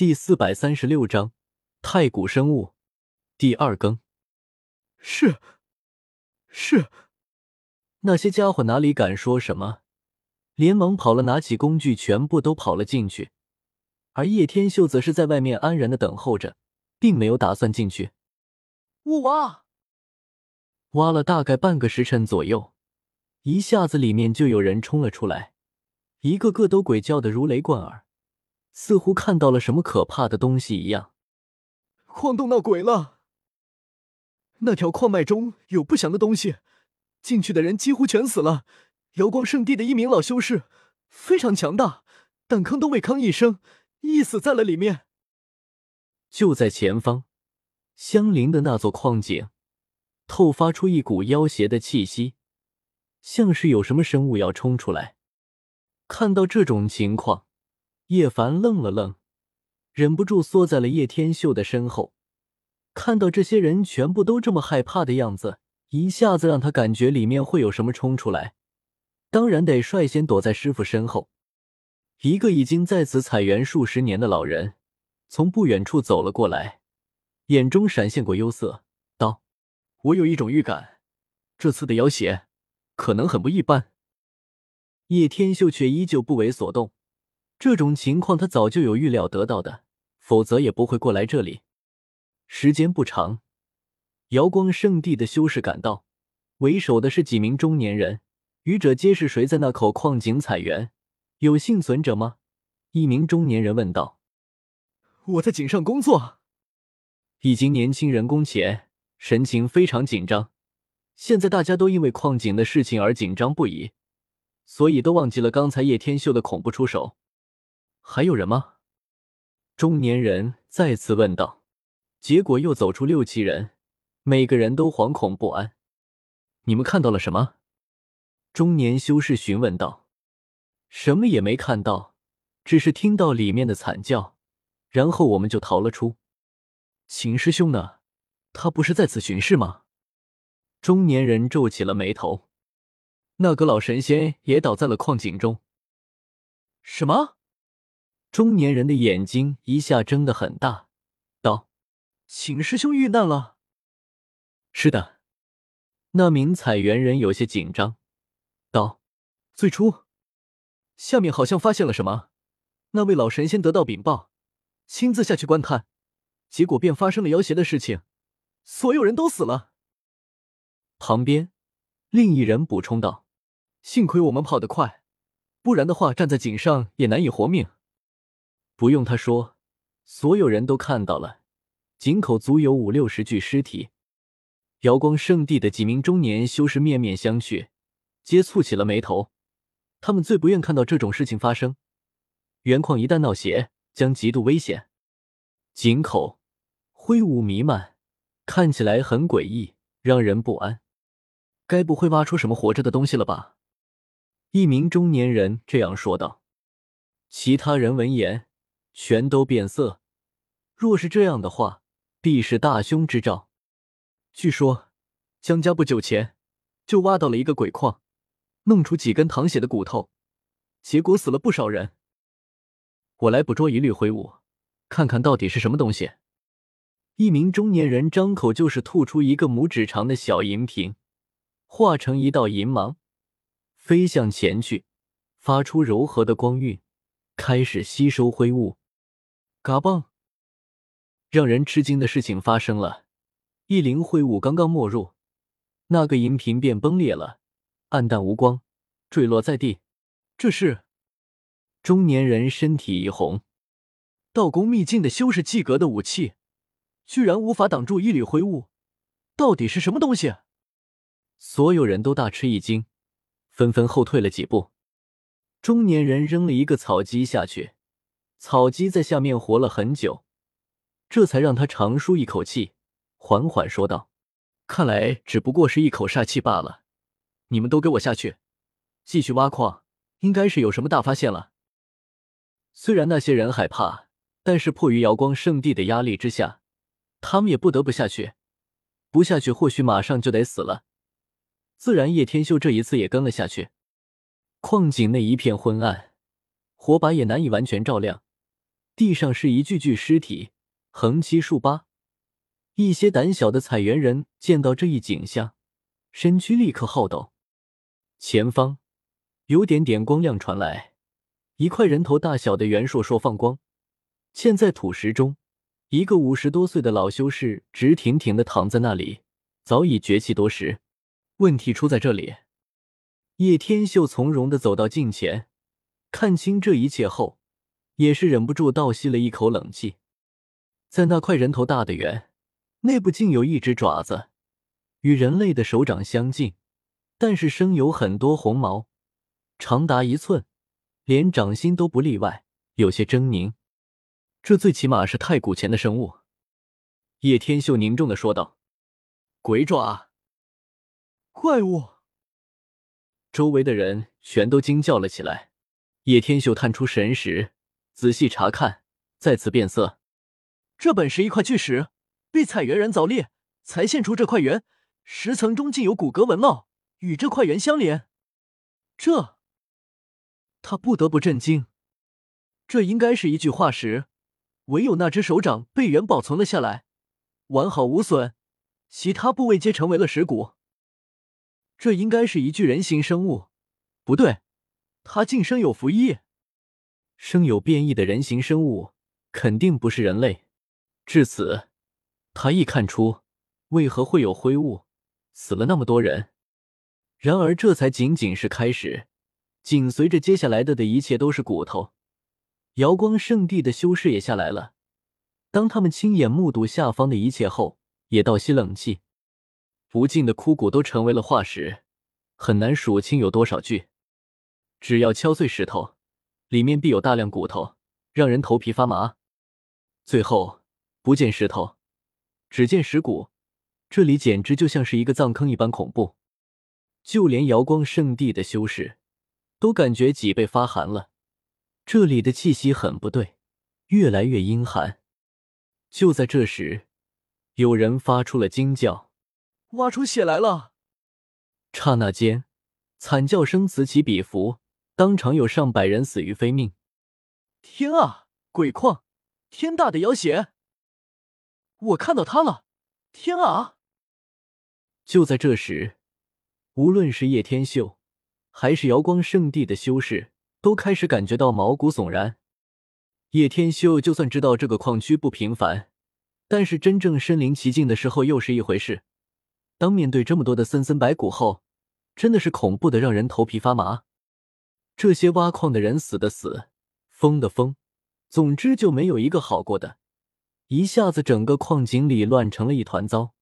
第四百三十六章太古生物第二更。是，是。那些家伙哪里敢说什么，连忙跑了，拿起工具，全部都跑了进去。而叶天秀则是在外面安然的等候着，并没有打算进去。我挖，挖了大概半个时辰左右，一下子里面就有人冲了出来，一个个都鬼叫的如雷贯耳。似乎看到了什么可怕的东西一样，矿洞闹鬼了！那条矿脉中有不祥的东西，进去的人几乎全死了。瑶光圣地的一名老修士非常强大，但吭都未吭一声，一死在了里面。就在前方，相邻的那座矿井透发出一股妖邪的气息，像是有什么生物要冲出来。看到这种情况。叶凡愣了愣，忍不住缩在了叶天秀的身后。看到这些人全部都这么害怕的样子，一下子让他感觉里面会有什么冲出来。当然得率先躲在师傅身后。一个已经在此采园数十年的老人从不远处走了过来，眼中闪现过忧色，道：“我有一种预感，这次的妖邪可能很不一般。”叶天秀却依旧不为所动。这种情况他早就有预料得到的，否则也不会过来这里。时间不长，瑶光圣地的修士赶到，为首的是几名中年人，愚者皆是谁在那口矿井采源？有幸存者吗？一名中年人问道。我在井上工作。一经年轻人工前，神情非常紧张。现在大家都因为矿井的事情而紧张不已，所以都忘记了刚才叶天秀的恐怖出手。还有人吗？中年人再次问道。结果又走出六七人，每个人都惶恐不安。你们看到了什么？中年修士询问道。什么也没看到，只是听到里面的惨叫，然后我们就逃了出。秦师兄呢？他不是在此巡视吗？中年人皱起了眉头。那个老神仙也倒在了矿井中。什么？中年人的眼睛一下睁得很大，道：“请师兄遇难了。”是的，那名采园人有些紧张，道：“最初，下面好像发现了什么，那位老神仙得到禀报，亲自下去观看，结果便发生了妖邪的事情，所有人都死了。”旁边另一人补充道：“幸亏我们跑得快，不然的话，站在井上也难以活命。”不用他说，所有人都看到了，井口足有五六十具尸体。瑶光圣地的几名中年修士面面相觑，皆蹙起了眉头。他们最不愿看到这种事情发生。原矿一旦闹邪，将极度危险。井口灰雾弥漫，看起来很诡异，让人不安。该不会挖出什么活着的东西了吧？一名中年人这样说道。其他人闻言。全都变色。若是这样的话，必是大凶之兆。据说江家不久前就挖到了一个鬼矿，弄出几根淌血的骨头，结果死了不少人。我来捕捉一缕灰雾，看看到底是什么东西。一名中年人张口就是吐出一个拇指长的小银瓶，化成一道银芒，飞向前去，发出柔和的光晕，开始吸收灰雾。嘎嘣！让人吃惊的事情发生了，一灵秽物刚刚没入，那个银瓶便崩裂了，暗淡无光，坠落在地。这是中年人身体一红，道宫秘境的修士技格的武器，居然无法挡住一缕灰雾，到底是什么东西？所有人都大吃一惊，纷纷后退了几步。中年人扔了一个草鸡下去。草鸡在下面活了很久，这才让他长舒一口气，缓缓说道：“看来只不过是一口煞气罢了。你们都给我下去，继续挖矿，应该是有什么大发现了。”虽然那些人害怕，但是迫于瑶光圣地的压力之下，他们也不得不下去。不下去，或许马上就得死了。自然，叶天秀这一次也跟了下去。矿井内一片昏暗，火把也难以完全照亮。地上是一具具尸体，横七竖八。一些胆小的采园人见到这一景象，身躯立刻好抖。前方有点点光亮传来，一块人头大小的圆硕硕放光，嵌在土石中。一个五十多岁的老修士直挺挺的躺在那里，早已绝气多时。问题出在这里。叶天秀从容的走到近前，看清这一切后，也是忍不住倒吸了一口冷气。在那块人头大的圆内部，竟有一只爪子，与人类的手掌相近，但是生有很多红毛，长达一寸，连掌心都不例外，有些狰狞。这最起码是太古前的生物，叶天秀凝重的说道：“鬼爪，怪物！”周围的人全都惊叫了起来。叶天秀探出神识，仔细查看，再次变色。这本是一块巨石，被采源人凿裂，才现出这块圆。石层中竟有骨骼纹络，与这块圆相连。这，他不得不震惊。这应该是一具化石。唯有那只手掌被原保存了下来，完好无损，其他部位皆成为了石骨。这应该是一具人形生物，不对，它竟生有符翼，生有变异的人形生物，肯定不是人类。至此，他亦看出为何会有灰雾，死了那么多人。然而，这才仅仅是开始，紧随着接下来的的一切都是骨头。瑶光圣地的修士也下来了。当他们亲眼目睹下方的一切后，也倒吸冷气。不尽的枯骨都成为了化石，很难数清有多少具。只要敲碎石头，里面必有大量骨头，让人头皮发麻。最后不见石头，只见石骨，这里简直就像是一个葬坑一般恐怖。就连瑶光圣地的修士都感觉脊背发寒了。这里的气息很不对，越来越阴寒。就在这时，有人发出了惊叫：“挖出血来了！”刹那间，惨叫声此起彼伏，当场有上百人死于非命。天啊，鬼矿！天大的妖邪！我看到他了！天啊！就在这时，无论是叶天秀，还是瑶光圣地的修士。都开始感觉到毛骨悚然。叶天秀就算知道这个矿区不平凡，但是真正身临其境的时候又是一回事。当面对这么多的森森白骨后，真的是恐怖的让人头皮发麻。这些挖矿的人死的死，疯的疯，总之就没有一个好过的。一下子，整个矿井里乱成了一团糟。